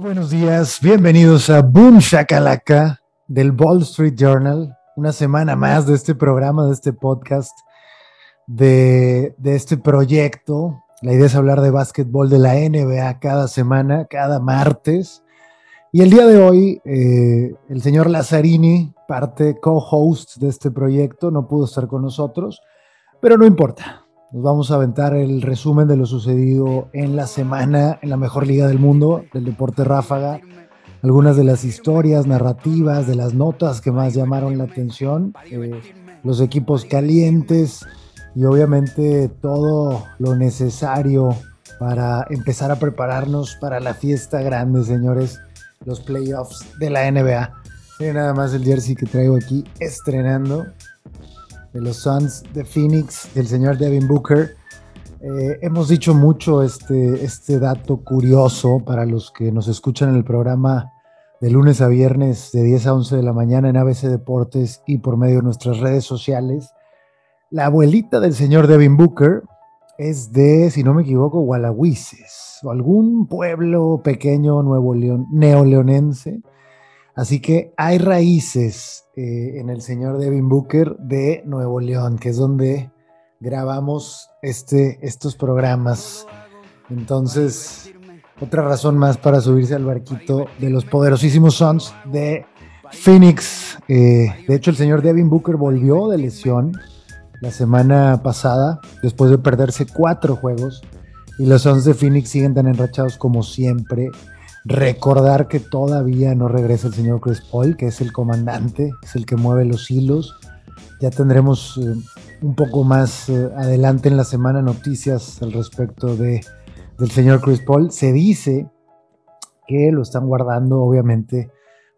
Buenos días, bienvenidos a Boom Shakalaka del Wall Street Journal. Una semana más de este programa, de este podcast, de, este proyecto. La idea es hablar de básquetbol de la NBA cada semana, cada martes. Y el día de hoy, eh, el señor Lazzarini, parte co-host de este proyecto, no pudo estar con nosotros, pero no importa. Nos vamos a aventar el resumen de lo sucedido en la semana en la mejor liga del mundo, del deporte ráfaga, algunas de las historias, narrativas, de las notas que más llamaron la atención, eh, los equipos calientes y obviamente todo lo necesario para empezar a prepararnos para la fiesta grande, señores, los playoffs de la NBA. Miren nada más el jersey que traigo aquí estrenando de los Suns de Phoenix, del señor Devin Booker. Eh, hemos dicho mucho este, este dato curioso para los que nos escuchan en el programa de lunes a viernes de 10 a 11 de la mañana en ABC Deportes y por medio de nuestras redes sociales. La abuelita del señor Devin Booker es de, si no me equivoco, Gualahuises o algún pueblo pequeño nuevo león, neoleonense Así que hay raíces eh, en el señor Devin Booker de Nuevo León, que es donde grabamos este, estos programas. Entonces, otra razón más para subirse al barquito de los poderosísimos Suns de Phoenix. Eh, de hecho, el señor Devin Booker volvió de lesión la semana pasada, después de perderse cuatro juegos. Y los Suns de Phoenix siguen tan enrachados como siempre. Recordar que todavía no regresa el señor Chris Paul, que es el comandante, es el que mueve los hilos. Ya tendremos eh, un poco más eh, adelante en la semana noticias al respecto de, del señor Chris Paul. Se dice que lo están guardando, obviamente,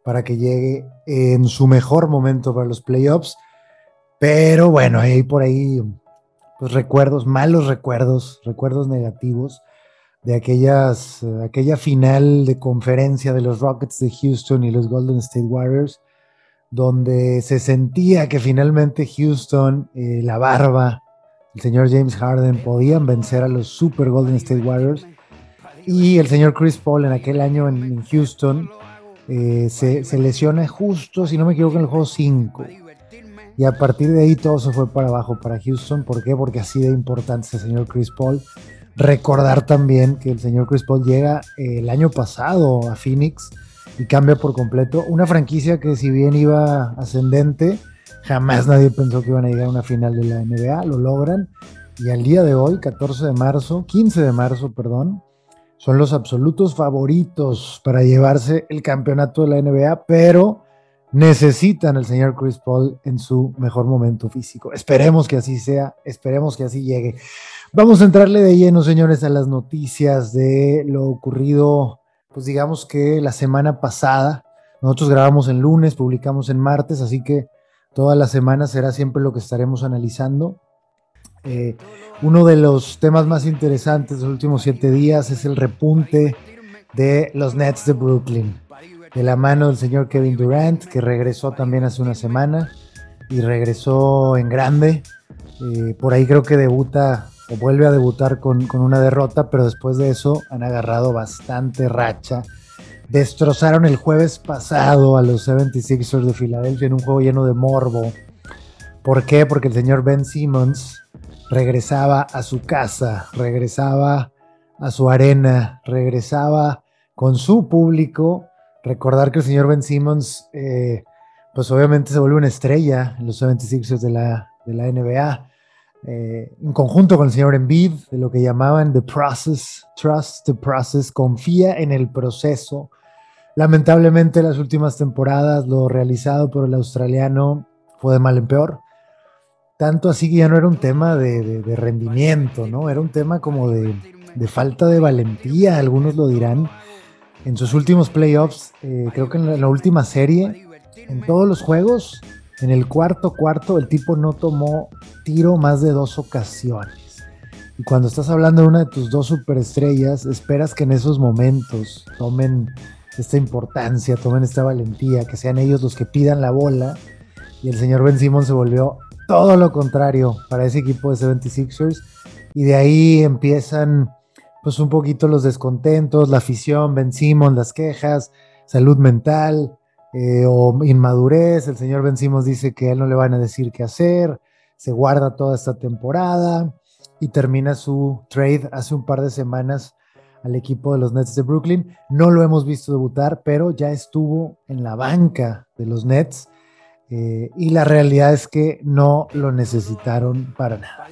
para que llegue en su mejor momento para los playoffs. Pero bueno, hay por ahí pues, recuerdos, malos recuerdos, recuerdos negativos de aquellas, aquella final de conferencia de los Rockets de Houston y los Golden State Warriors, donde se sentía que finalmente Houston, eh, la barba, el señor James Harden podían vencer a los Super Golden State Warriors y el señor Chris Paul en aquel año en, Houston eh, se, se, lesiona justo, si no me equivoco, en el juego 5. Y a partir de ahí todo se fue para abajo para Houston. ¿Por qué? Porque así de importante es el señor Chris Paul. Recordar también que el señor Chris Paul llega eh, el año pasado a Phoenix y cambia por completo una franquicia que si bien iba ascendente, jamás nadie pensó que iban a llegar a una final de la NBA, lo logran y al día de hoy, 14 de marzo, 15 de marzo, perdón, son los absolutos favoritos para llevarse el campeonato de la NBA, pero necesitan al señor Chris Paul en su mejor momento físico. Esperemos que así sea, esperemos que así llegue. Vamos a entrarle de lleno, señores, a las noticias de lo ocurrido, pues digamos que la semana pasada. Nosotros grabamos en lunes, publicamos en martes, así que toda la semana será siempre lo que estaremos analizando. Eh, uno de los temas más interesantes de los últimos siete días es el repunte de los Nets de Brooklyn, de la mano del señor Kevin Durant, que regresó también hace una semana y regresó en grande. Eh, por ahí creo que debuta vuelve a debutar con, una derrota, pero después de eso han agarrado bastante racha. Destrozaron el jueves pasado a los 76ers de Filadelfia en un juego lleno de morbo. ¿Por qué? Porque el señor Ben Simmons regresaba a su casa, regresaba a su arena, regresaba con su público. Recordar que el señor Ben Simmons, eh, pues obviamente se vuelve una estrella en los 76ers de la, de la NBA eh, en conjunto con el señor Embiid, de lo que llamaban The Process, Trust the Process, confía en el proceso. Lamentablemente las últimas temporadas lo realizado por el australiano fue de mal en peor. Tanto así que ya no era un tema de, rendimiento, ¿no? Era un tema como de, falta de valentía, algunos lo dirán. En sus últimos playoffs, eh, creo que en la última serie, en todos los juegos, en el cuarto cuarto el tipo no tomó tiro más de dos ocasiones. Y cuando estás hablando de una de tus dos superestrellas, esperas que en esos momentos tomen esta importancia, tomen esta valentía, que sean ellos los que pidan la bola. Y el señor Ben Simon se volvió todo lo contrario para ese equipo de 76ers. Y de ahí empiezan pues un poquito los descontentos, la afición, Ben Simmons, las quejas, salud mental eh, o inmadurez. El señor Ben Simmons dice que a él no le van a decir qué hacer, se guarda toda esta temporada y termina su trade hace un par de semanas al equipo de los Nets de Brooklyn. No lo hemos visto debutar, pero ya estuvo en la banca de los Nets eh, y la realidad es que no lo necesitaron para nada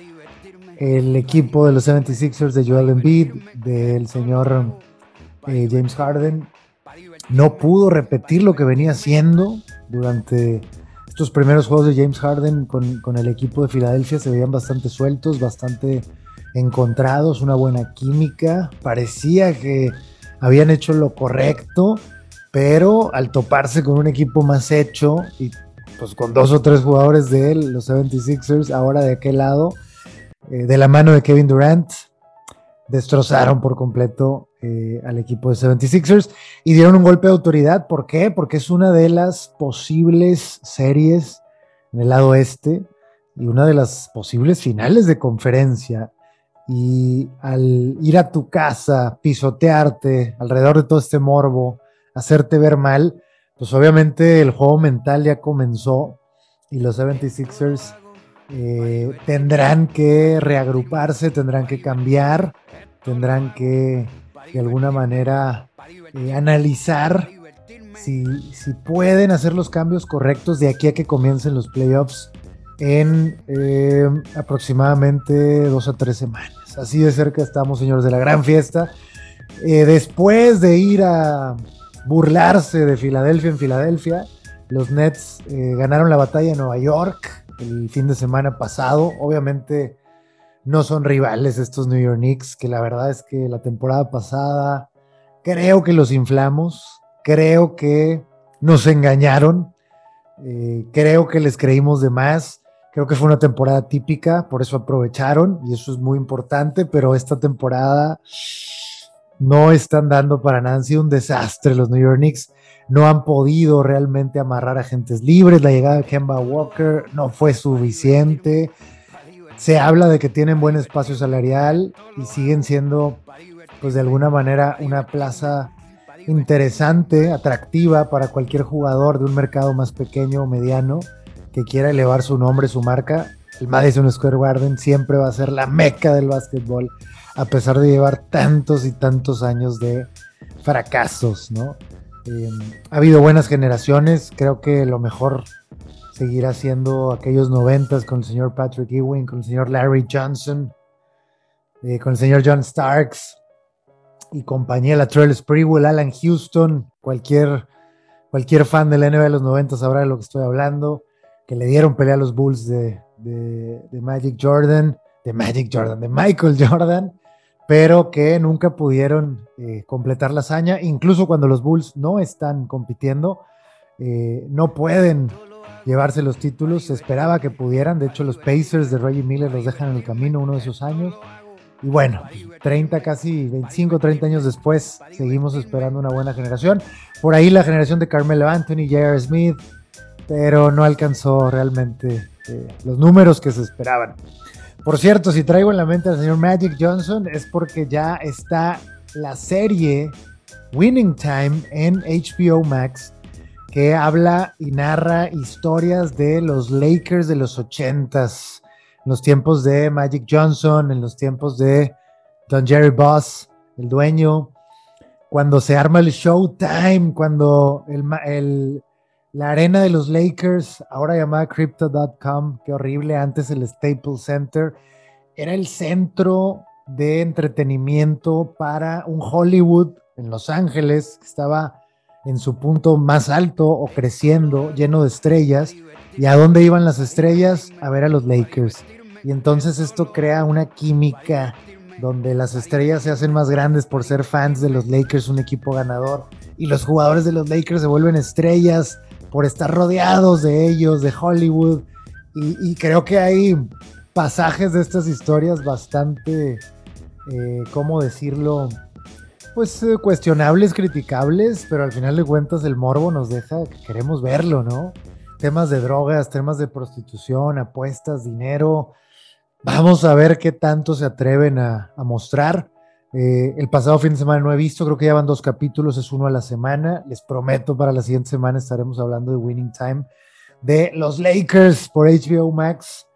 el equipo de los 76ers de Joel Embiid, del señor eh, James Harden, no pudo repetir lo que venía haciendo durante estos primeros juegos de James Harden con, el equipo de Filadelfia. Se veían bastante sueltos, bastante encontrados, una buena química. Parecía que habían hecho lo correcto, pero al toparse con un equipo más hecho y pues con dos o tres jugadores de él, los 76ers, ahora de aquel lado, eh, de la mano de Kevin Durant, destrozaron por completo eh, al equipo de 76ers y dieron un golpe de autoridad. ¿Por qué? Porque es una de las posibles series en el lado este y una de las posibles finales de conferencia. Y al ir a tu casa, pisotearte alrededor de todo este morbo, hacerte ver mal, pues obviamente el juego mental ya comenzó y los 76ers eh, tendrán que reagruparse, tendrán que cambiar, tendrán que de alguna manera eh, analizar si, pueden hacer los cambios correctos de aquí a que comiencen los playoffs en eh, aproximadamente dos a tres semanas. Así de cerca estamos, señores de la gran fiesta. después de ir a burlarse de Filadelfia en Filadelfia, los Nets ganaron la batalla en Nueva York el fin de semana pasado. Obviamente no son rivales estos New York Knicks, que la verdad es que la temporada pasada creo que los inflamos, creo que nos engañaron, eh, creo que les creímos de más. Creo que fue una temporada típica, por eso aprovecharon y eso es muy importante, pero esta temporada no están dando para sido un desastre los New York Knicks no han podido realmente amarrar agentes libres. La llegada de Kemba Walker no fue suficiente. Se habla de que tienen buen espacio salarial y siguen siendo, pues de alguna manera, una plaza interesante, atractiva para cualquier jugador de un mercado más pequeño o mediano que quiera elevar su nombre, su marca. El Madison Square Garden siempre va a ser la meca del básquetbol, a pesar de llevar tantos y tantos años de fracasos, ¿no? Em, ha habido buenas generaciones, creo que lo mejor seguirá siendo aquellos noventas con el señor Patrick Ewing, con el señor Larry Johnson, eh, con el señor John Starks y compañía, la Trail Sprewell, Alan Houston, cualquier, cualquier fan del NBA de los 90 sabrá de lo que estoy hablando, que le dieron pelea a los Bulls de, de Magic Jordan, de Magic Jordan, de Michael Jordan, pero que nunca pudieron eh, completar la hazaña, incluso cuando los Bulls no están compitiendo, eh, no pueden llevarse los títulos, se esperaba que pudieran, de hecho los Pacers de Reggie Miller los dejan en el camino uno de esos años, y bueno, 30, casi 25, 30 años después, seguimos esperando una buena generación, por ahí la generación de Carmelo Anthony, J.R. Smith, pero no alcanzó realmente eh, los números que se esperaban. Por cierto, si traigo en la mente al señor Magic Johnson es porque ya está la serie Winning Time en HBO Max que habla y narra historias de los Lakers de los 80s, en los tiempos de Magic Johnson, en los tiempos de Don Jerry Boss, el dueño, cuando se arma el Showtime, cuando el, el la arena de los Lakers, ahora llamada Crypto.com, qué horrible, antes el Staples Center, era el centro de entretenimiento para un Hollywood en Los Ángeles, que estaba en su punto más alto o creciendo, lleno de estrellas. ¿Y a dónde iban las estrellas? A ver a los Lakers. Y entonces esto crea una química donde las estrellas se hacen más grandes por ser fans de los Lakers, un equipo ganador, y los jugadores de los Lakers se vuelven estrellas por estar rodeados de ellos, de Hollywood. Y, creo que hay pasajes de estas historias bastante, eh, ¿cómo decirlo? Pues eh, cuestionables, criticables, pero al final de cuentas el morbo nos deja que queremos verlo, ¿no? Temas de drogas, temas de prostitución, apuestas, dinero. Vamos a ver qué tanto se atreven a, a mostrar. Eh, el pasado fin de semana no he visto, creo que ya van dos capítulos, es uno a la semana. Les prometo para la siguiente semana estaremos hablando de Winning Time de los Lakers por HBO Max.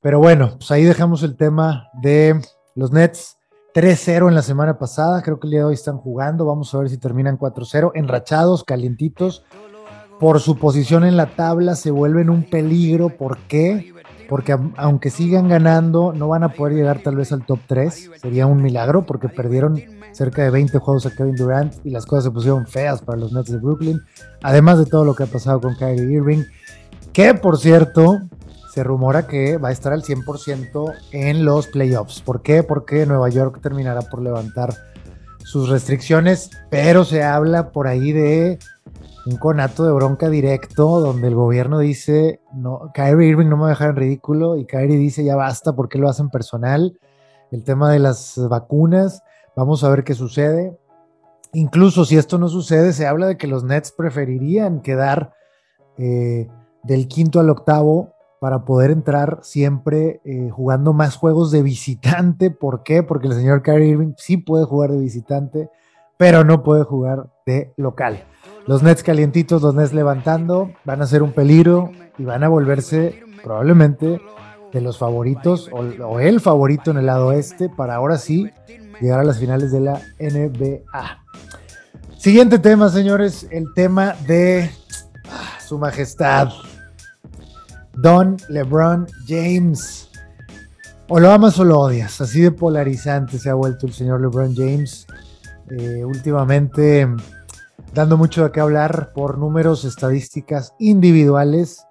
Pero bueno, pues ahí dejamos el tema de los Nets. 3-0 en la semana pasada, creo que el día de hoy están jugando, vamos a ver si terminan 4-0, enrachados, calientitos, por su posición en la tabla se vuelven un peligro, ¿por qué? Porque aunque sigan ganando, no van a poder llegar tal vez al top 3, sería un milagro porque perdieron cerca de 20 juegos a Kevin Durant y las cosas se pusieron feas para los Nets de Brooklyn, además de todo lo que ha pasado con Kyrie Irving, que por cierto, se rumora que va a estar al 100% en los playoffs. ¿Por qué? Porque Nueva York terminará por levantar sus restricciones, pero se habla por ahí de un conato de bronca directo donde el gobierno dice, no, Kyrie Irving no me va a dejar en ridículo y Kyrie dice ya basta porque lo hacen personal. El tema de las vacunas, vamos a ver qué sucede. Incluso si esto no sucede, se habla de que los Nets preferirían quedar eh, del quinto al octavo para poder entrar siempre eh, jugando más juegos de visitante. ¿Por qué? Porque el señor Kyrie Irving sí puede jugar de visitante, pero no puede jugar de local. Los Nets calientitos, los Nets levantando, van a ser un peligro y van a volverse probablemente de los favoritos o, el favorito en el lado este para ahora sí llegar a las finales de la NBA. Siguiente tema, señores, el tema de ah, su majestad, Don LeBron James. O lo amas o lo odias, así de polarizante se ha vuelto el señor LeBron James. Eh, últimamente dando mucho de qué hablar por números, estadísticas individuales,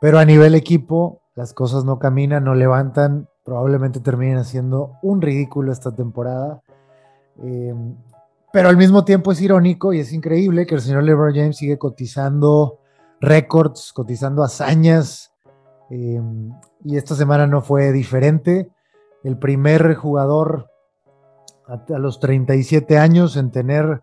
pero a nivel equipo las cosas no caminan, no levantan, probablemente terminen haciendo un ridículo esta temporada. Em, pero al mismo tiempo es irónico y es increíble que el señor LeBron James sigue cotizando récords, cotizando hazañas. Em, y esta semana no fue diferente. El primer jugador a los 37 años en tener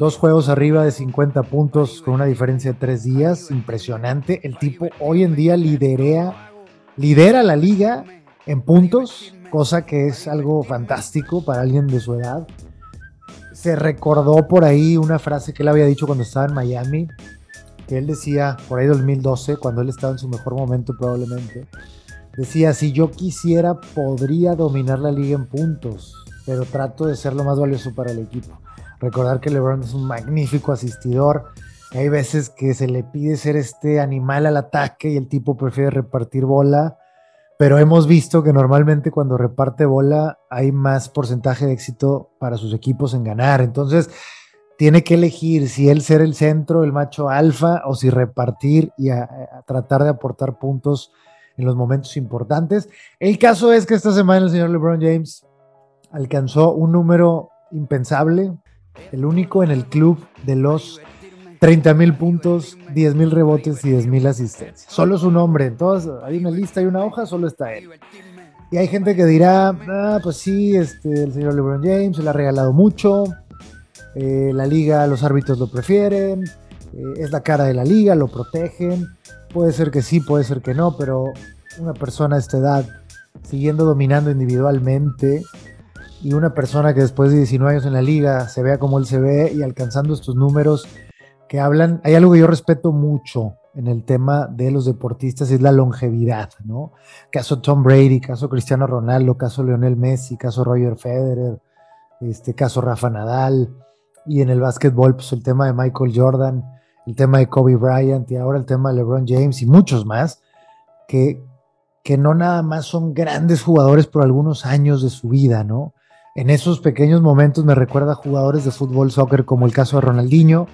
Dos juegos arriba de 50 puntos con una diferencia de tres días. Impresionante. El tipo hoy en día lidera, lidera la liga en puntos, cosa que es algo fantástico para alguien de su edad. Se recordó por ahí una frase que él había dicho cuando estaba en Miami, que él decía, por ahí 2012, cuando él estaba en su mejor momento probablemente, decía, si yo quisiera, podría dominar la liga en puntos, pero trato de ser lo más valioso para el equipo. Recordar que LeBron es un magnífico asistidor. Hay veces que se le pide ser este animal al ataque y el tipo prefiere repartir bola, pero hemos visto que normalmente cuando reparte bola hay más porcentaje de éxito para sus equipos en ganar. Entonces, tiene que elegir si él ser el centro, el macho alfa, o si repartir y tratar de aportar puntos en los momentos importantes. El caso es que esta semana el señor LeBron James alcanzó un número impensable, el único en el club de los 30 mil puntos, 10 mil rebotes y 10 mil asistencias. Solo su nombre, en todas, hay una lista y una hoja, solo está él. Y hay gente que dirá, ah, pues sí, este, el señor LeBron James se le ha regalado mucho, eh, la liga, los árbitros lo prefieren, eh, es la cara de la liga, lo protegen. Puede ser que sí, puede ser que no, pero una persona de esta edad, siguiendo dominando individualmente, y una persona que después de 19 años en la liga se vea como él se ve y alcanzando estos números que hablan, hay algo que yo respeto mucho en el tema de los deportistas, es la longevidad, ¿no? Caso Tom Brady, caso Cristiano Ronaldo, caso Lionel Messi, caso Roger Federer, este caso Rafa Nadal, y en el básquetbol, pues el tema de Michael Jordan, el tema de Kobe Bryant y ahora el tema de LeBron James y muchos más, que, que no nada más son grandes jugadores por algunos años de su vida, ¿no? En esos pequeños momentos me recuerda a jugadores de fútbol, soccer, como el caso de Ronaldinho,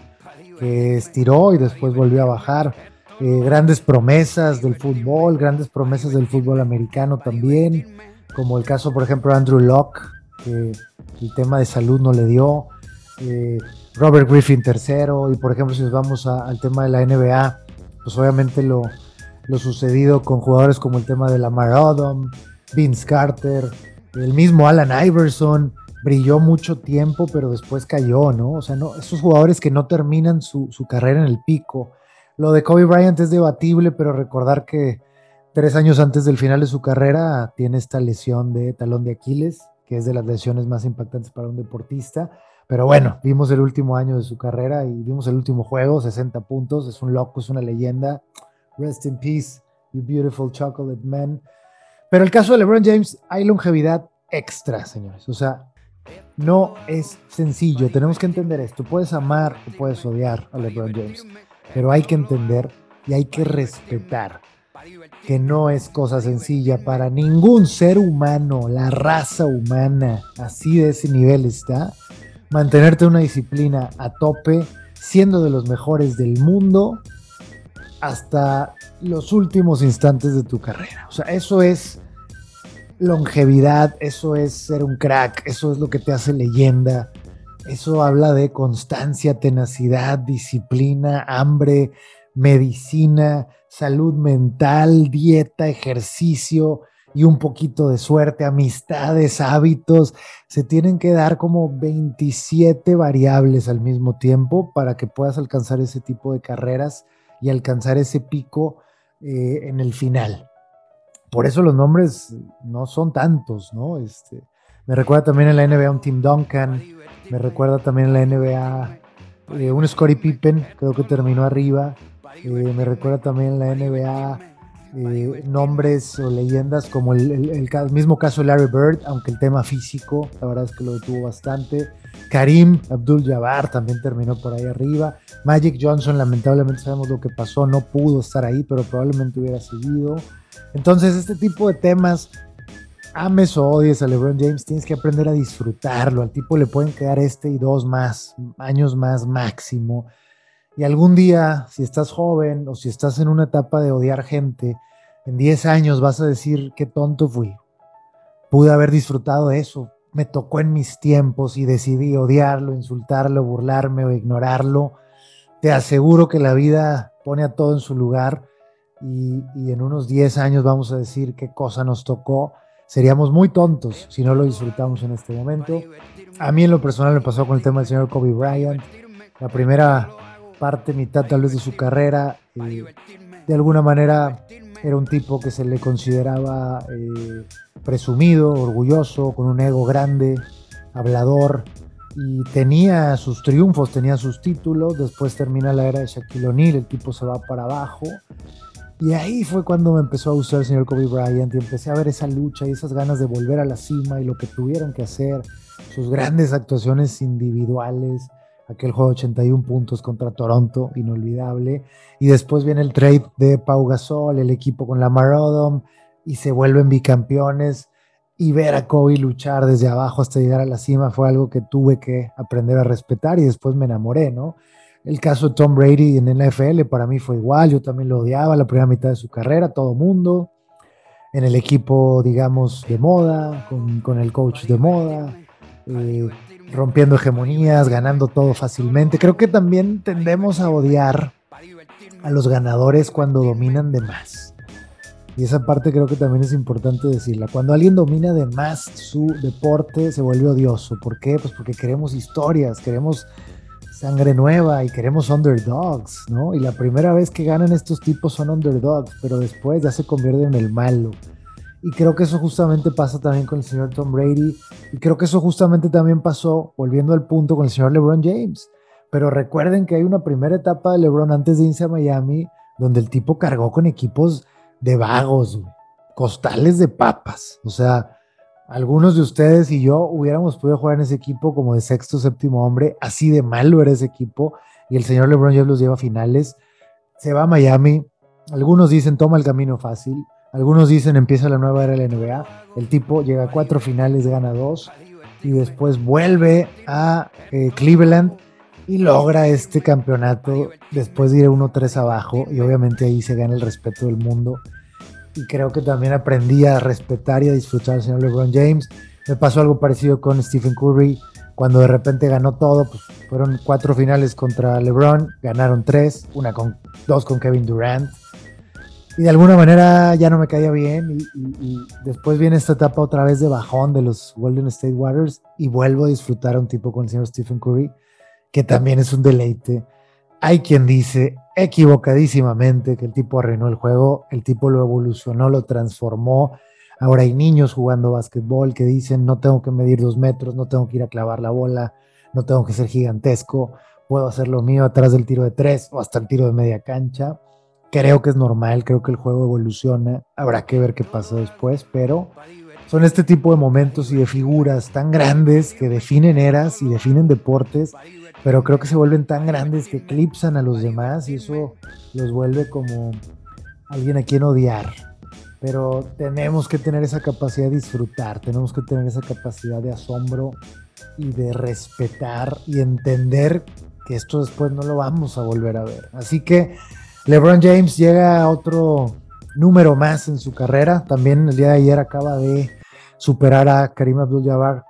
que estiró y después volvió a bajar. Eh, grandes promesas del fútbol, grandes promesas del fútbol americano también, como el caso, por ejemplo, de Andrew Locke, que el tema de salud no le dio. Eh, Robert Griffin tercero, y por ejemplo, si nos vamos al tema de la NBA, pues obviamente lo, lo sucedido con jugadores como el tema de Lamar Odom, Vince Carter, el mismo Alan Iverson brilló mucho tiempo, pero después cayó, ¿no? O sea, no, estos jugadores que no terminan su, carrera en el pico. Lo de Kobe Bryant es debatible, pero recordar que tres años antes del final de su carrera tiene esta lesión de talón de Aquiles que es de las lesiones más impactantes para un deportista. Pero bueno, vimos el último año de su carrera y vimos el último juego, 60 puntos, es un loco, es una leyenda. Rest in peace, you beautiful chocolate man. Pero el caso de LeBron James, hay longevidad extra, señores. O sea, no es sencillo, tenemos que entender esto. Puedes amar o puedes odiar a LeBron James, pero hay que entender y hay que respetar que no es cosa sencilla para ningún ser humano, la raza humana, así de ese nivel está, mantenerte una disciplina a tope, siendo de los mejores del mundo hasta los últimos instantes de tu carrera. O sea, eso es longevidad, eso es ser un crack, eso es lo que te hace leyenda. Eso habla de constancia, tenacidad, disciplina, hambre, medicina, salud mental, dieta, ejercicio y un poquito de suerte, amistades, hábitos. Se tienen que dar como 27 variables al mismo tiempo para que puedas alcanzar ese tipo de carreras y alcanzar ese pico eh, en el final. Por eso los nombres no son tantos, ¿no? Este, me recuerda también en la NBA un Tim Duncan, me recuerda también en la NBA eh, un Scottie Pippen, creo que terminó arriba, eh, me recuerda también la NBA eh, nombres o leyendas como el, mismo caso de Larry Bird, aunque el tema físico, la verdad es que lo detuvo bastante. Karim Abdul Jabbar también terminó por ahí arriba. Magic Johnson, lamentablemente sabemos lo que pasó, no pudo estar ahí, pero probablemente hubiera seguido. Entonces, este tipo de temas, ames o odies a LeBron James, tienes que aprender a disfrutarlo. Al tipo le pueden quedar este y dos más, años más máximo. Y algún día, si estás joven o si estás en una etapa de odiar gente, en 10 años vas a decir qué tonto fui. Pude haber disfrutado de eso. Me tocó en mis tiempos y decidí odiarlo, insultarlo, burlarme o ignorarlo. Te aseguro que la vida pone a todo en su lugar y, en unos 10 años vamos a decir qué cosa nos tocó. Seríamos muy tontos si no lo disfrutamos en este momento. A mí en lo personal me pasó con el tema del señor Kobe Bryant. La primera parte, mitad tal vez de su carrera. de alguna manera era un tipo que se le consideraba eh, presumido, orgulloso, con un ego grande, hablador, y tenía sus triunfos, tenía sus títulos. Después termina la era de Shaquille O'Neal, el tipo se va para abajo. Y ahí fue cuando me empezó a gustar el señor Kobe Bryant y empecé a ver esa lucha y esas ganas de volver a la cima y lo que tuvieron que hacer, sus grandes actuaciones individuales, aquel juego de 81 puntos contra Toronto, inolvidable. Y después viene el trade de Pau Gasol, el equipo con la Odom, y se vuelven bicampeones. Y ver a Kobe luchar desde abajo hasta llegar a la cima fue algo que tuve que aprender a respetar y después me enamoré, ¿no? El caso de Tom Brady en el NFL para mí fue igual, yo también lo odiaba la primera mitad de su carrera, todo mundo, en el equipo, digamos, de moda, con, con el coach de moda, eh, rompiendo hegemonías, ganando todo fácilmente. Creo que también tendemos a odiar a los ganadores cuando dominan de más. Y esa parte creo que también es importante decirla. Cuando alguien domina de más su deporte se vuelve odioso. ¿Por qué? Pues porque queremos historias, queremos sangre nueva y queremos underdogs, ¿no? Y la primera vez que ganan estos tipos son underdogs, pero después ya se convierten en el malo. Y creo que eso justamente pasa también con el señor Tom Brady. Y creo que eso justamente también pasó, volviendo al punto, con el señor LeBron James. Pero recuerden que hay una primera etapa de LeBron antes de irse a Miami, donde el tipo cargó con equipos de vagos, costales de papas. O sea, algunos de ustedes y yo hubiéramos podido jugar en ese equipo como de sexto, séptimo hombre. Así de malo era ese equipo. Y el señor LeBron James los lleva a finales. Se va a Miami. Algunos dicen toma el camino fácil. Algunos dicen empieza la nueva era de la NBA. El tipo llega a cuatro finales, gana dos y después vuelve a eh, Cleveland y logra este campeonato después de ir 1-3 abajo y obviamente ahí se gana el respeto del mundo. Y creo que también aprendí a respetar y a disfrutar al señor LeBron James. Me pasó algo parecido con Stephen Curry cuando de repente ganó todo, pues fueron cuatro finales contra LeBron, ganaron tres, una con dos con Kevin Durant y de alguna manera ya no me caía bien y, después viene esta etapa otra vez de bajón de los Golden State Warriors y vuelvo a disfrutar a un tipo con el señor Stephen Curry, que también es un deleite. Hay quien dice equivocadísimamente que el tipo arruinó el juego, el tipo lo evolucionó, lo transformó. Ahora hay niños jugando básquetbol que dicen, no tengo que medir dos metros, no tengo que ir a clavar la bola, no tengo que ser gigantesco, puedo hacer lo mío atrás del tiro de tres o hasta el tiro de media cancha. Creo que es normal, creo que el juego evoluciona, habrá que ver qué pasa después, pero son este tipo de momentos y de figuras tan grandes que definen eras y definen deportes, pero creo que se vuelven tan grandes que eclipsan a los demás y eso los vuelve como alguien a quien odiar pero tenemos que tener esa capacidad de disfrutar, tenemos que tener esa capacidad de asombro y de respetar y entender que esto después no lo vamos a volver a ver. Así que LeBron James llega a otro número más en su carrera. También el día de ayer acaba de superar a Karim Abdul-Jabbar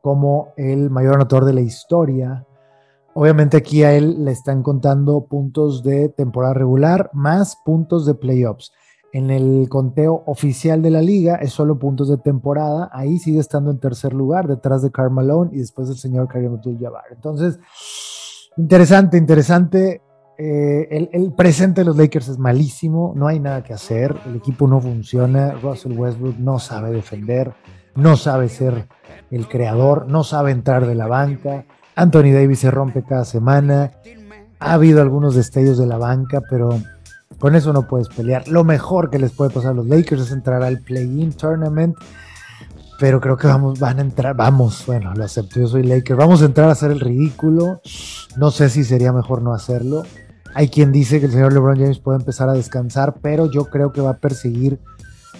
como el mayor anotador de la historia. Obviamente aquí a él le están contando puntos de temporada regular más puntos de playoffs en el conteo oficial de la liga es solo puntos de temporada. Ahí sigue estando en tercer lugar, detrás de Carmelo y después del señor Karim Abdul-Jabbar. Entonces, interesante, interesante. Eh, el, presente de los Lakers es malísimo, no hay nada que hacer, el equipo no funciona, Russell Westbrook no sabe defender, no sabe ser el creador, no sabe entrar de la banca, Anthony Davis se rompe cada semana, ha habido algunos destellos de la banca, pero con eso no puedes pelear. Lo mejor que les puede pasar a los Lakers es entrar al play-in tournament. Pero creo que vamos, van a entrar, vamos, bueno, lo acepto, yo soy Lakers, vamos a entrar a hacer el ridículo. No sé si sería mejor no hacerlo. Hay quien dice que el señor LeBron James puede empezar a descansar, pero yo creo que va a perseguir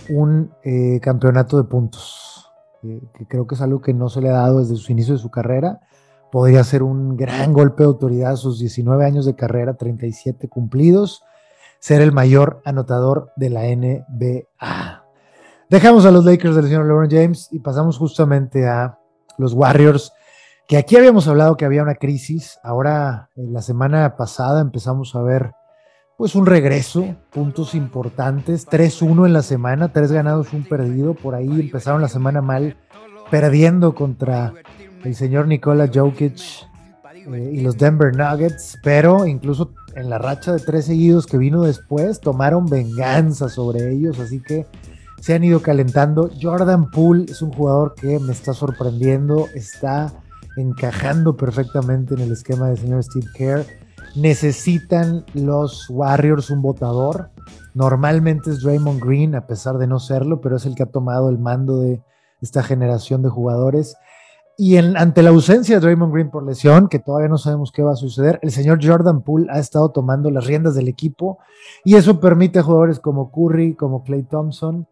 un eh, campeonato de puntos, que creo que es algo que no se le ha dado desde su inicio de su carrera. Podría ser un gran golpe de autoridad a sus 19 años de carrera, 37 cumplidos ser el mayor anotador de la NBA. Dejamos a los Lakers del señor LeBron James y pasamos justamente a los Warriors, que aquí habíamos hablado que había una crisis. Ahora, en la semana pasada empezamos a ver pues un regreso, puntos importantes, 3-1 en la semana, tres ganados, un perdido. Por ahí empezaron la semana mal, perdiendo contra el señor Nikola Jokic eh, y los Denver Nuggets, pero incluso en la racha de tres seguidos que vino después, tomaron venganza sobre ellos, así que se han ido calentando. Jordan Poole es un jugador que me está sorprendiendo, está encajando perfectamente en el esquema del señor Steve Kerr. Necesitan los Warriors un votador. Normalmente es Draymond Green, a pesar de no serlo, pero es el que ha tomado el mando de esta generación de jugadores. Y ante la ausencia de Draymond Green por lesión, que todavía no sabemos qué va a suceder, el señor Jordan Poole ha estado tomando las riendas del equipo y eso permite a jugadores como Curry, como Clay Thompson,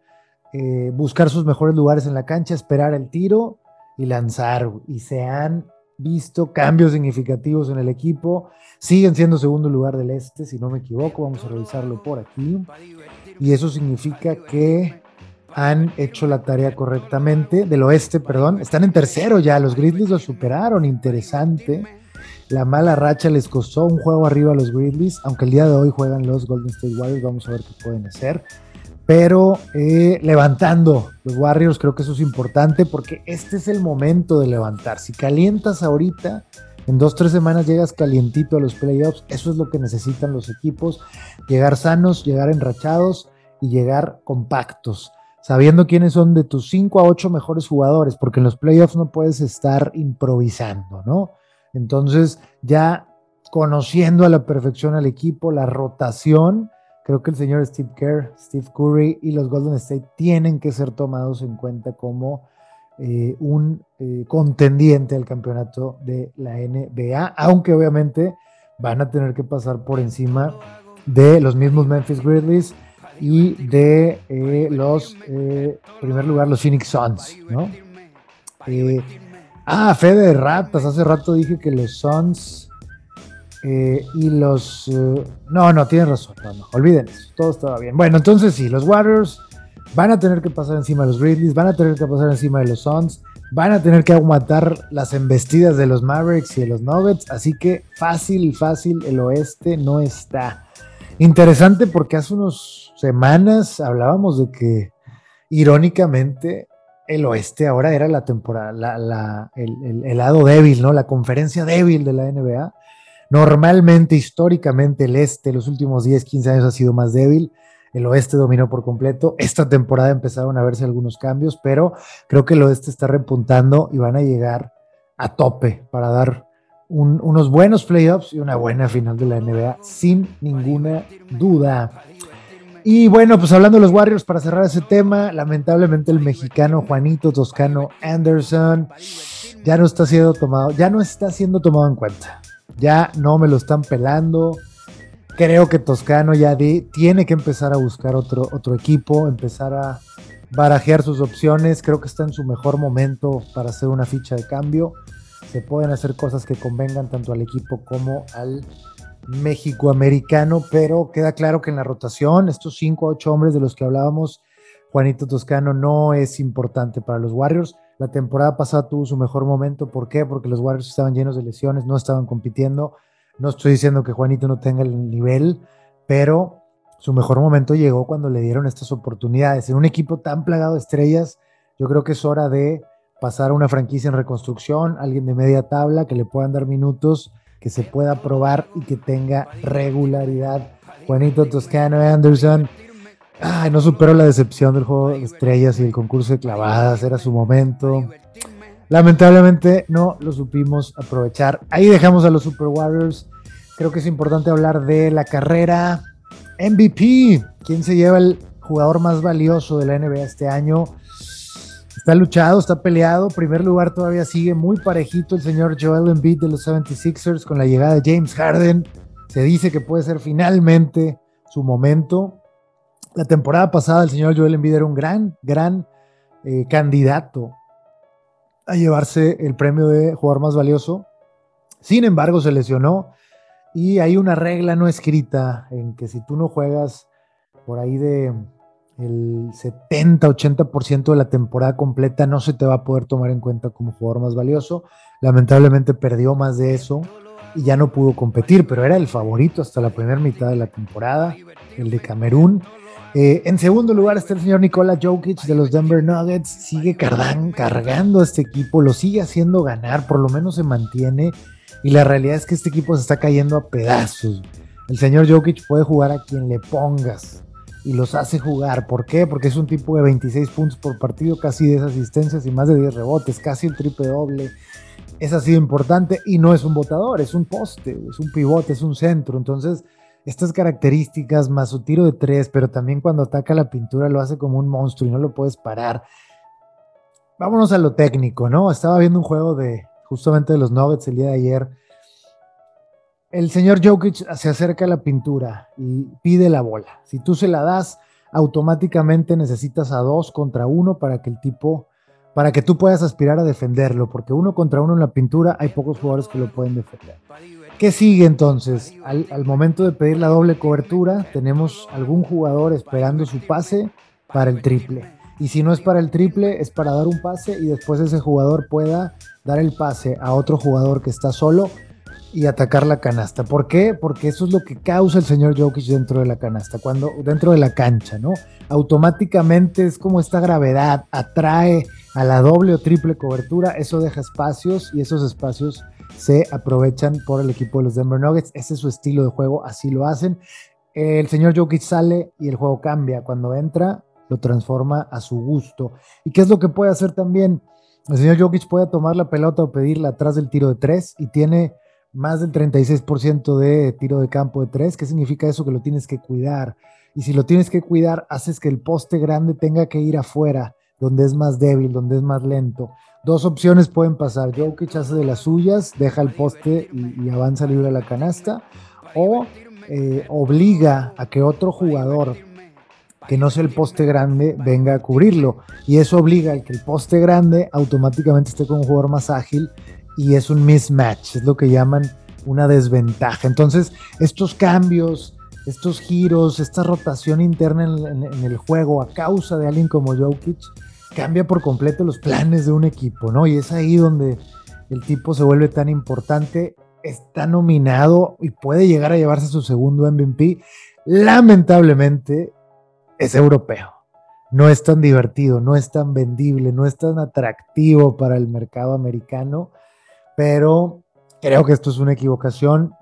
eh, buscar sus mejores lugares en la cancha, esperar el tiro y lanzar. Y se han visto cambios significativos en el equipo. Siguen siendo segundo lugar del este, si no me equivoco. Vamos a revisarlo por aquí. Y eso significa que han hecho la tarea correctamente, del oeste, perdón, están en tercero ya, los Grizzlies lo superaron, interesante. La mala racha les costó un juego arriba a los Grizzlies, aunque el día de hoy juegan los Golden State Warriors, vamos a ver qué pueden hacer. Pero eh, levantando los Warriors, creo que eso es importante porque este es el momento de levantar. Si calientas ahorita, en dos, tres semanas llegas calientito a los playoffs. Eso es lo que necesitan los equipos. Llegar sanos, llegar enrachados y llegar compactos sabiendo quiénes son de tus 5 a 8 mejores jugadores, porque en los playoffs no puedes estar improvisando, ¿no? Entonces, ya conociendo a la perfección al equipo, la rotación, creo que el señor Steve Kerr, Steve Curry y los Golden State tienen que ser tomados en cuenta como eh, un eh, contendiente al campeonato de la NBA, aunque obviamente van a tener que pasar por encima de los mismos Memphis Grizzlies y de eh, los, eh, primer lugar, los Phoenix Suns, ¿no? Ah, Fede de Ratas, hace rato dije que los Suns y los... no, no, tienen razón, no, no, olviden eso, todo estaba bien. Bueno, entonces sí, los Warriors van a tener que pasar encima de los Grizzlies, van a tener que pasar encima de los Suns, van a tener que aguantar las embestidas de los Mavericks y de los Nuggets, así que fácil, fácil, el oeste no está. Interesante porque hace unas semanas hablábamos de que irónicamente el oeste ahora era la temporada, el, lado débil, ¿no? La conferencia débil de la NBA. Normalmente, históricamente, el este, los últimos 10, 15 años ha sido más débil. el oeste dominó por completo. Esta temporada empezaron a verse algunos cambios, pero creo que el oeste está repuntando y van a llegar a tope para dar unos buenos playoffs y una buena final de la NBA, sin ninguna duda. Y bueno, pues hablando de los Warriors, para cerrar ese tema, lamentablemente el mexicano Juanito Toscano Anderson ya no está siendo tomado, ya no está siendo tomado en cuenta. Ya no me lo están pelando. Creo que Toscano ya tiene que empezar a buscar otro, otro equipo, empezar a barajear sus opciones. Creo que está en su mejor momento para hacer una ficha de cambio. Se pueden hacer cosas que convengan tanto al equipo como al México-americano, pero queda claro que en la rotación, estos 5 o 8 hombres de los que hablábamos, Juanito Toscano no es importante para los Warriors. La temporada pasada tuvo su mejor momento. ¿Por qué? Porque los Warriors estaban llenos de lesiones, no estaban compitiendo. No estoy diciendo que Juanito no tenga el nivel, pero su mejor momento llegó cuando le dieron estas oportunidades. En un equipo tan plagado de estrellas, yo creo que es hora de pasar a una franquicia en reconstrucción, alguien de media tabla que le puedan dar minutos que se pueda probar y que tenga regularidad. Juanito Toscano Anderson, ay, no superó la decepción del juego de estrellas y el concurso de clavadas, era su momento. Lamentablemente no lo supimos aprovechar. Ahí dejamos a los Super Warriors. Creo que es importante hablar de la carrera MVP. ¿Quién se lleva el jugador más valioso de la NBA este año? Está luchado, está peleado. Primer lugar todavía sigue muy parejito el señor Joel Embiid de los 76ers con la llegada de James Harden. Se dice que puede ser finalmente su momento. La temporada pasada el señor Joel Embiid era un gran, gran eh, candidato a llevarse el premio de jugador más valioso. Sin embargo, se lesionó y hay una regla no escrita en que si tú no juegas por ahí de el 70-80% de la temporada completa no se te va a poder tomar en cuenta como jugador más valioso. Lamentablemente perdió más de eso y ya no pudo competir, pero era el favorito hasta la primera mitad de la temporada, el de Camerún. Eh, en segundo lugar está el señor Nikola Jokic de los Denver Nuggets. Sigue cargando a este equipo, lo sigue haciendo ganar, por lo menos se mantiene. Y la realidad es que este equipo se está cayendo a pedazos. El señor Jokic puede jugar a quien le pongas y los hace jugar. ¿Por qué? Porque es un tipo de 26 puntos por partido, casi 10 asistencias y más de 10 rebotes, casi el triple doble. Es así importante y no es un botador, es un poste, es un pivote, es un centro. Entonces, estas características más su tiro de tres, pero también cuando ataca la pintura lo hace como un monstruo y no lo puedes parar. Vámonos a lo técnico, ¿no? Estaba viendo un juego de justamente de los Nuggets el día de ayer el señor Jokic se acerca a la pintura y pide la bola. Si tú se la das, automáticamente necesitas a dos contra uno para que el tipo, para que tú puedas aspirar a defenderlo, porque uno contra uno en la pintura hay pocos jugadores que lo pueden defender. ¿Qué sigue entonces? Al, momento de pedir la doble cobertura, tenemos algún jugador esperando su pase para el triple. Y si no es para el triple, es para dar un pase y después ese jugador pueda dar el pase a otro jugador que está solo y atacar la canasta. ¿Por qué? Porque eso es lo que causa el señor Jokic dentro de la canasta, cuando dentro de la cancha, ¿no? Automáticamente es como esta gravedad atrae a la doble o triple cobertura, eso deja espacios y esos espacios se aprovechan por el equipo de los Denver Nuggets. Ese es su estilo de juego, así lo hacen. El señor Jokic sale y el juego cambia. Cuando entra, lo transforma a su gusto. ¿Y qué es lo que puede hacer también? El señor Jokic puede tomar la pelota o pedirla atrás del tiro de tres y tiene más del 36% de tiro de campo de tres. ¿Qué significa eso? Que lo tienes que cuidar. Y si lo tienes que cuidar, haces que el poste grande tenga que ir afuera, donde es más débil, donde es más lento. Dos opciones pueden pasar. Jokic hace de las suyas, deja el poste y, avanza libre a la canasta. O eh, obliga a que otro jugador que no sea el poste grande venga a cubrirlo. Y eso obliga a que el poste grande automáticamente esté con un jugador más ágil y es un mismatch, es lo que llaman una desventaja. Entonces, estos cambios, estos giros, esta rotación interna en, el juego a causa de alguien como Jokic, cambia por completo los planes de un equipo, ¿no? Y es ahí donde el tipo se vuelve tan importante, está nominado y puede llegar a llevarse su segundo MVP. Lamentablemente, es europeo. No es tan divertido, no es tan vendible, no es tan atractivo para el mercado americano pero creo que esto es una equivocación,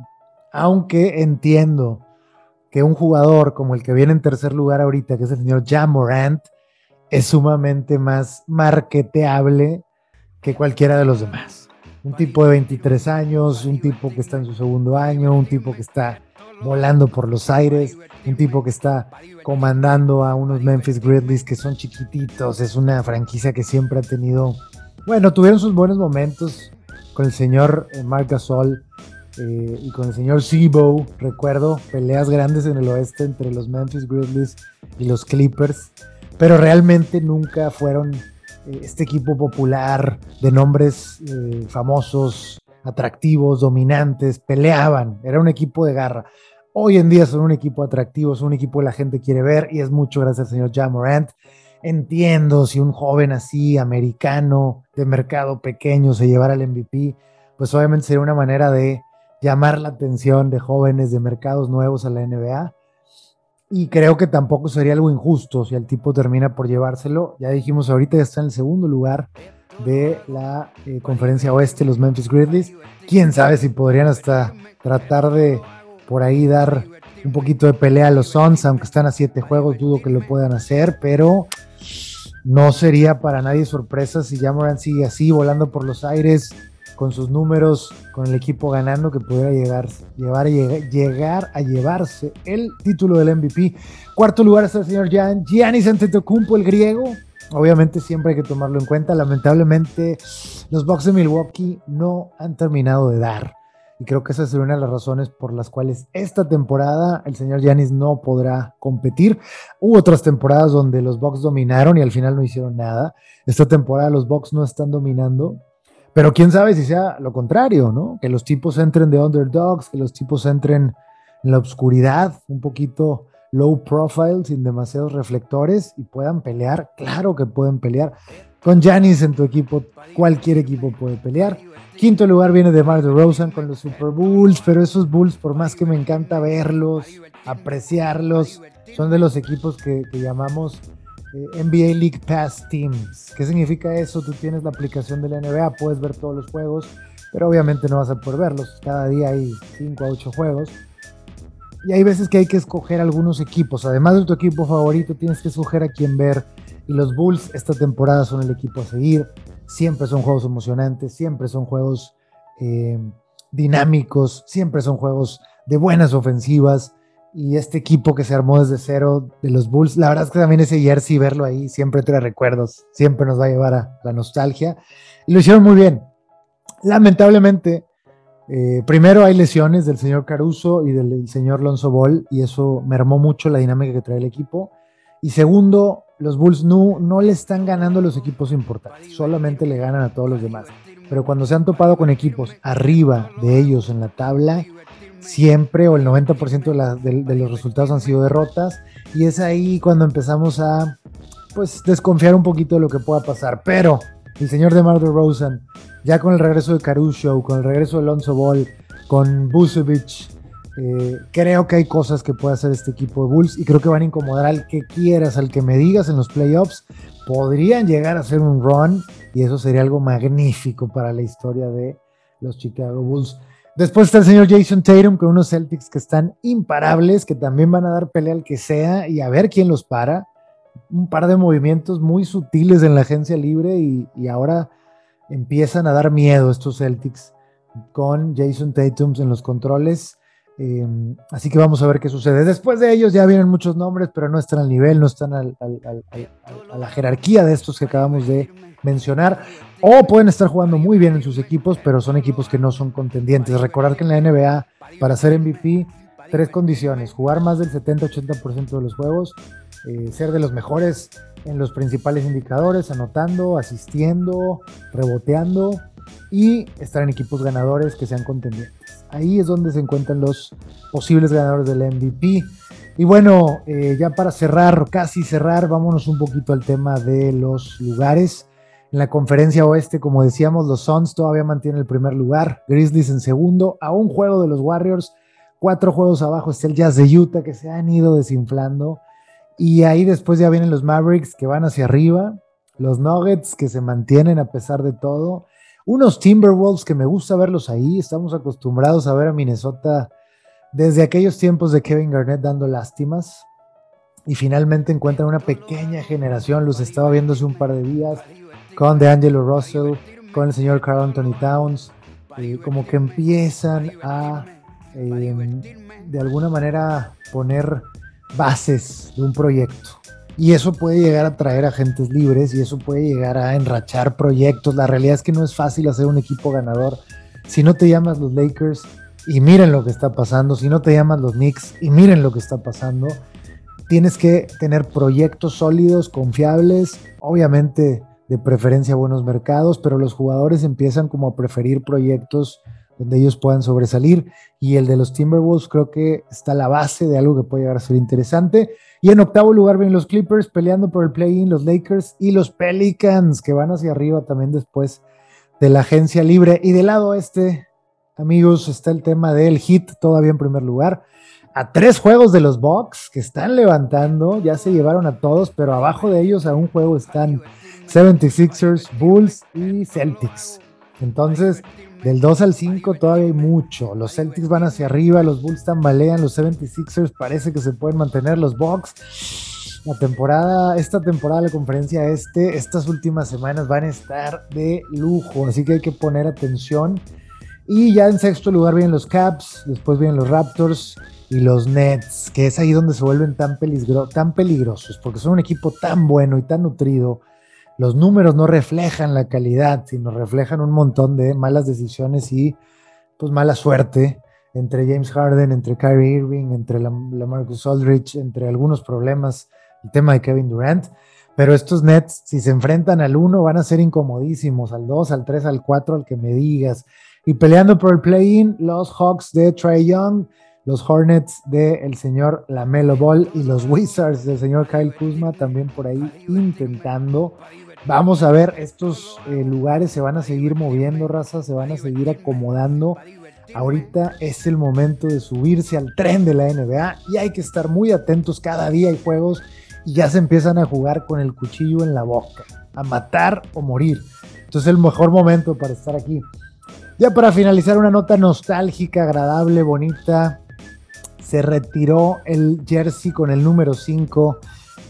aunque entiendo que un jugador como el que viene en tercer lugar ahorita, que es el señor Jamorant, es sumamente más marketeable que cualquiera de los demás. Un tipo de 23 años, un tipo que está en su segundo año, un tipo que está volando por los aires, un tipo que está comandando a unos Memphis Grizzlies que son chiquititos, es una franquicia que siempre ha tenido, bueno, tuvieron sus buenos momentos con el señor eh, Mark Gasol eh, y con el señor Sebo, recuerdo peleas grandes en el oeste entre los Memphis Grizzlies y los Clippers, pero realmente nunca fueron eh, este equipo popular de nombres famosos, atractivos, dominantes, peleaban, era un equipo de garra. Hoy en día son un equipo atractivo, son un equipo que la gente quiere ver y es mucho gracias al señor Jamorant. Entiendo si un joven así, americano, de mercado pequeño, se llevara el MVP, pues obviamente sería una manera de llamar la atención de jóvenes de mercados nuevos a la NBA. Y creo que tampoco sería algo injusto si el tipo termina por llevárselo. Ya dijimos ahorita, ya está en el segundo lugar de la eh, conferencia oeste, los Memphis Grizzlies. Quién sabe si podrían hasta tratar de por ahí dar un poquito de pelea a los Suns, aunque están a siete juegos, dudo que lo puedan hacer, pero no sería para nadie sorpresa si Jamoran sigue así, volando por los aires, con sus números, con el equipo ganando, que pudiera llegar, llevar, llegar a llevarse el título del MVP. Cuarto lugar está el señor Gian, Giannis Antetokounmpo, el griego. Obviamente siempre hay que tomarlo en cuenta. Lamentablemente los Bucks de Milwaukee no han terminado de dar. Y creo que esa es una de las razones por las cuales esta temporada el señor Yanis no podrá competir. Hubo otras temporadas donde los Bucks dominaron y al final no hicieron nada. Esta temporada los Bucks no están dominando. Pero quién sabe si sea lo contrario, ¿no? Que los tipos entren de underdogs, que los tipos entren en la oscuridad, un poquito low profile, sin demasiados reflectores y puedan pelear. Claro que pueden pelear. Con Janis en tu equipo, cualquier equipo puede pelear. Quinto lugar viene de Mar de Rosen con los Super Bulls, pero esos Bulls, por más que me encanta verlos, apreciarlos, son de los equipos que, llamamos eh, NBA League Pass Teams. ¿Qué significa eso? Tú tienes la aplicación de la NBA, puedes ver todos los juegos, pero obviamente no vas a poder verlos. Cada día hay 5 a 8 juegos. Y hay veces que hay que escoger algunos equipos. Además de tu equipo favorito, tienes que escoger a quién ver. Y los Bulls esta temporada son el equipo a seguir. Siempre son juegos emocionantes, siempre son juegos eh, dinámicos, siempre son juegos de buenas ofensivas. Y este equipo que se armó desde cero de los Bulls, la verdad es que también ese jersey, verlo ahí, siempre trae recuerdos, siempre nos va a llevar a la nostalgia. Y lo hicieron muy bien. Lamentablemente, eh, primero hay lesiones del señor Caruso y del, señor Lonzo Ball, y eso mermó mucho la dinámica que trae el equipo. Y segundo, los Bulls no, no le están ganando a los equipos importantes, solamente le ganan a todos los demás. Pero cuando se han topado con equipos arriba de ellos en la tabla, siempre o el 90% de, de, los resultados han sido derrotas. Y es ahí cuando empezamos a pues desconfiar un poquito de lo que pueda pasar. Pero el señor de Marder Rosen, ya con el regreso de Caruso, con el regreso de Alonso Ball, con Busovic, eh, creo que hay cosas que puede hacer este equipo de Bulls y creo que van a incomodar al que quieras, al que me digas en los playoffs. Podrían llegar a hacer un run y eso sería algo magnífico para la historia de los Chicago Bulls. Después está el señor Jason Tatum con unos Celtics que están imparables, que también van a dar pelea al que sea y a ver quién los para. Un par de movimientos muy sutiles en la agencia libre y, y ahora empiezan a dar miedo estos Celtics con Jason Tatum en los controles Em, así que vamos a ver qué sucede. Después de ellos ya vienen muchos nombres, pero no están al nivel, no están a la jerarquía de estos que acabamos de mencionar. O pueden estar jugando muy bien en sus equipos, pero son equipos que no son contendientes. Recordar que en la NBA, para ser MVP, tres condiciones. Jugar más del 70-80% de los juegos, eh, ser de los mejores en los principales indicadores, anotando, asistiendo, reboteando y estar en equipos ganadores que sean contendientes. Ahí es donde se encuentran los posibles ganadores del MVP. Y bueno, eh, ya para cerrar, casi cerrar, vámonos un poquito al tema de los lugares. En la conferencia oeste, como decíamos, los Suns todavía mantienen el primer lugar, Grizzlies en segundo, a un juego de los Warriors, cuatro juegos abajo está el Jazz de Utah que se han ido desinflando. Y ahí después ya vienen los Mavericks que van hacia arriba, los Nuggets que se mantienen a pesar de todo, unos Timberwolves que me gusta verlos ahí. Estamos acostumbrados a ver a Minnesota desde aquellos tiempos de Kevin Garnett dando lástimas y finalmente encuentran una pequeña generación, los estaba viendo hace un par de días, con DeAngelo Russell, con el señor Carl Anthony Towns, como que empiezan a em, de alguna manera poner bases de un proyecto. Y eso puede llegar a traer agentes libres y eso puede llegar a enrachar proyectos. La realidad es que no es fácil hacer un equipo ganador. Si no te llamas los Lakers y miren lo que está pasando, si no te llamas los Knicks y miren lo que está pasando, tienes que tener proyectos sólidos, confiables, obviamente de preferencia buenos mercados, pero los jugadores empiezan como a preferir proyectos donde ellos puedan sobresalir. Y el de los Timberwolves creo que está la base de algo que puede llegar a ser interesante. Y en octavo lugar ven los Clippers peleando por el play-in, los Lakers y los Pelicans que van hacia arriba también después de la agencia libre. Y del lado este, amigos, está el tema del hit todavía en primer lugar. A tres juegos de los Bucks que están levantando, ya se llevaron a todos, pero abajo de ellos a un juego están 76ers, Bulls y Celtics. Entonces, del 2 al 5 todavía hay mucho. Los Celtics van hacia arriba, los Bulls tambalean, los 76ers parece que se pueden mantener, los Bucks. La temporada, esta temporada de la conferencia este, estas últimas semanas van a estar de lujo, así que hay que poner atención. Y ya en sexto lugar vienen los Caps, después vienen los Raptors y los Nets, que es ahí donde se vuelven tan, tan peligrosos, porque son un equipo tan bueno y tan nutrido los números no reflejan la calidad, sino reflejan un montón de malas decisiones y pues mala suerte entre James Harden, entre Kyrie Irving, entre la, Marcus Aldridge, entre algunos problemas, el tema de Kevin Durant. Pero estos Nets, si se enfrentan al 1, van a ser incomodísimos, al 2, al 3, al 4, al que me digas. Y peleando por el play-in, los Hawks de Trey Young, los Hornets del el señor Lamelo Ball y los Wizards del señor Kyle Kuzma también por ahí intentando Vamos a ver, estos eh, lugares se van a seguir moviendo, raza, se van a seguir acomodando. Ahorita es el momento de subirse al tren de la NBA y hay que estar muy atentos. Cada día hay juegos y ya se empiezan a jugar con el cuchillo en la boca, a matar o morir. Entonces es el mejor momento para estar aquí. Ya para finalizar, una nota nostálgica, agradable, bonita. Se retiró el jersey con el número 5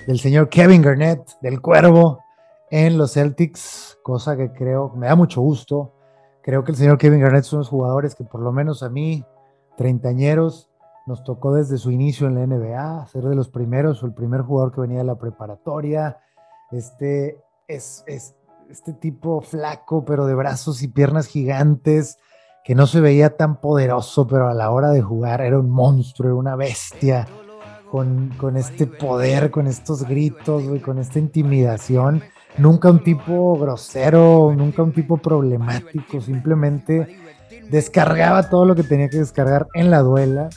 del señor Kevin Garnett, del Cuervo en los Celtics, cosa que creo, me da mucho gusto. Creo que el señor Kevin Garnett son los jugadores que por lo menos a mí, treintañeros, nos tocó desde su inicio en la NBA, ser de los primeros o el primer jugador que venía de la preparatoria. Este es, es este tipo flaco, pero de brazos y piernas gigantes, que no se veía tan poderoso, pero a la hora de jugar era un monstruo, era una bestia, con, este poder, con estos gritos, y con esta intimidación nunca un tipo grosero, nunca un tipo problemático, simplemente descargaba todo lo que tenía que descargar en la duela.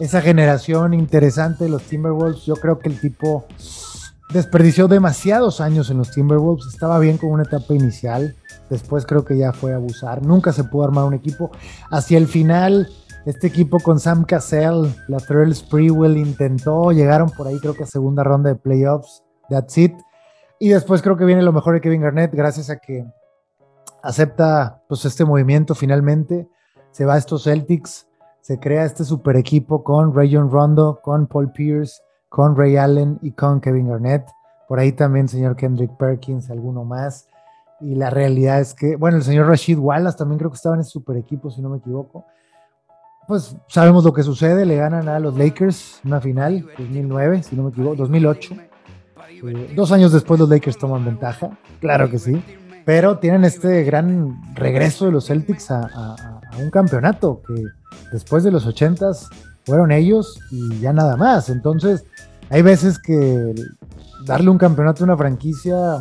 Esa generación interesante de los Timberwolves, yo creo que el tipo desperdició demasiados años en los Timberwolves, estaba bien con una etapa inicial, después creo que ya fue abusar, nunca se pudo armar un equipo. Hacia el final, este equipo con Sam Cassell, la Thrill Spreewell intentó, llegaron por ahí creo que a segunda ronda de playoffs, that's it y después creo que viene lo mejor de Kevin Garnett, gracias a que acepta pues, este movimiento finalmente. Se va a estos Celtics, se crea este super equipo con Rayon Rondo, con Paul Pierce, con Ray Allen y con Kevin Garnett. Por ahí también señor Kendrick Perkins, alguno más. Y la realidad es que, bueno, el señor Rashid Wallace también creo que estaba en ese super equipo, si no me equivoco. Pues sabemos lo que sucede, le ganan a los Lakers una final, 2009, si no me equivoco, 2008 eh, dos años después los Lakers toman ventaja, claro que sí, pero tienen este gran regreso de los Celtics a, un campeonato que después de los 80s fueron ellos y ya nada más. Entonces, hay veces que darle un campeonato a una franquicia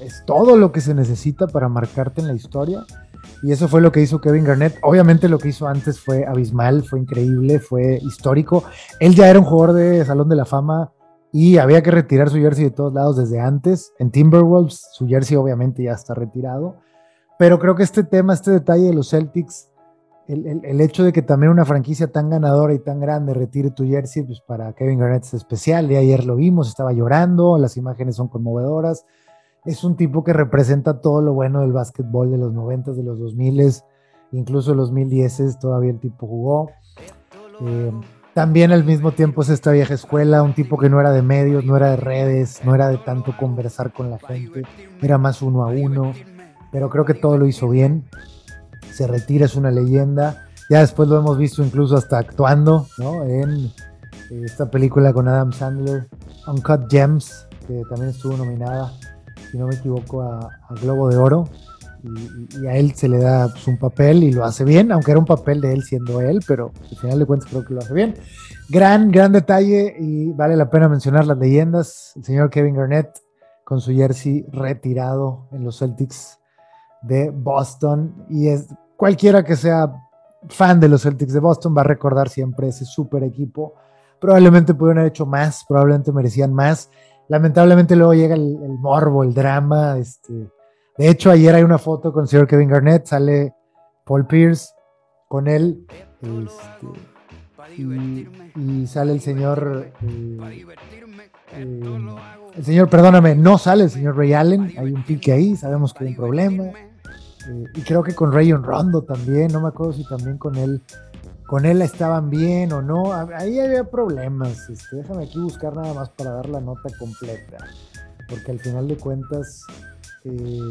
es todo lo que se necesita para marcarte en la historia. Y eso fue lo que hizo Kevin Garnett. Obviamente lo que hizo antes fue abismal, fue increíble, fue histórico. Él ya era un jugador de Salón de la Fama y había que retirar su jersey de todos lados desde antes. En Timberwolves su jersey obviamente ya está retirado, pero creo que este tema, este detalle de los Celtics, el, hecho de que también una franquicia tan ganadora y tan grande retire tu jersey, pues para Kevin Garnett es especial. Y ayer lo vimos, estaba llorando, las imágenes son conmovedoras. Es un tipo que representa todo lo bueno del básquetbol de los 90, de los 2000, incluso los 2010 todavía el tipo jugó. Eh, también al mismo tiempo es esta vieja escuela, un tipo que no era de medios, no era de redes, no era de tanto conversar con la gente, era más uno a uno, pero creo que todo lo hizo bien. Se retira, es una leyenda. Ya después lo hemos visto incluso hasta actuando, ¿no? En eh, esta película con Adam Sandler, Uncut Gems, que también estuvo nominada, si no me equivoco, a, Globo de Oro. Y, a él se le da pues, un papel y lo hace bien, aunque era un papel de él siendo él, pero al final de cuentas creo que lo hace bien. Gran, gran detalle y vale la pena mencionar las leyendas. El señor Kevin Garnett con su jersey retirado en los Celtics de Boston y es cualquiera que sea fan de los Celtics de Boston va a recordar siempre ese super equipo. Probablemente pudieron haber hecho más, probablemente merecían más. Lamentablemente luego llega el, morbo, el drama. Este. De hecho, ayer hay una foto con el señor Kevin Garnett, sale Paul Pierce con él. Este, y, sale el señor. Eh, eh, el señor, perdóname, no sale el señor Ray Allen. Hay un pique ahí, sabemos que hay un problema. Eh, y creo que con Rayon Rondo también, no me acuerdo si también con él, con él estaban bien o no. Ahí había problemas. Este, déjame aquí buscar nada más para dar la nota completa. Porque al final de cuentas eh,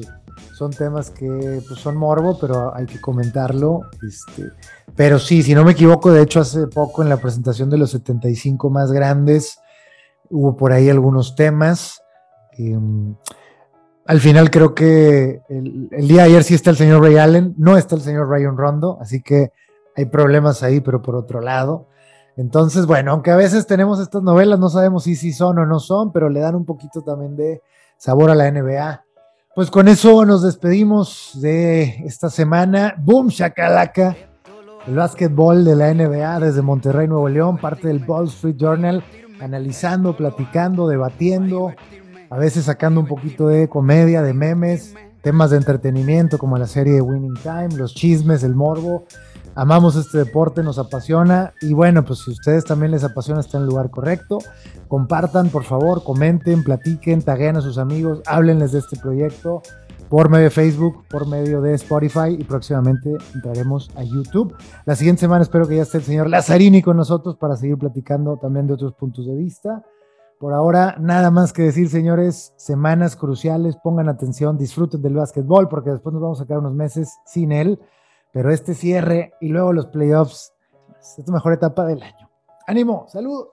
son temas que pues, son morbo, pero hay que comentarlo. Este, pero sí, si no me equivoco, de hecho hace poco en la presentación de los 75 más grandes hubo por ahí algunos temas. Em, al final creo que el, día de ayer sí está el señor Ray Allen, no está el señor Ryan Rondo, así que hay problemas ahí, pero por otro lado. Entonces, bueno, aunque a veces tenemos estas novelas, no sabemos si sí son o no son, pero le dan un poquito también de sabor a la NBA. Pues con eso nos despedimos de esta semana. Boom, shakalaka. El básquetbol de la NBA desde Monterrey, Nuevo León, parte del Wall Street Journal, analizando, platicando, debatiendo, a veces sacando un poquito de comedia, de memes, temas de entretenimiento como la serie de Winning Time, los chismes, el morbo. Amamos este deporte, nos apasiona y bueno, pues si ustedes también les apasiona, está en el lugar correcto. Compartan, por favor, comenten, platiquen, taguen a sus amigos, háblenles de este proyecto por medio de Facebook, por medio de Spotify y próximamente entraremos a YouTube. La siguiente semana espero que ya esté el señor Lazzarini con nosotros para seguir platicando también de otros puntos de vista. Por ahora, nada más que decir, señores, semanas cruciales, pongan atención, disfruten del básquetbol, porque después nos vamos a quedar unos meses sin él, pero este cierre y luego los playoffs es la mejor etapa del año. ¡Ánimo! ¡Saludos!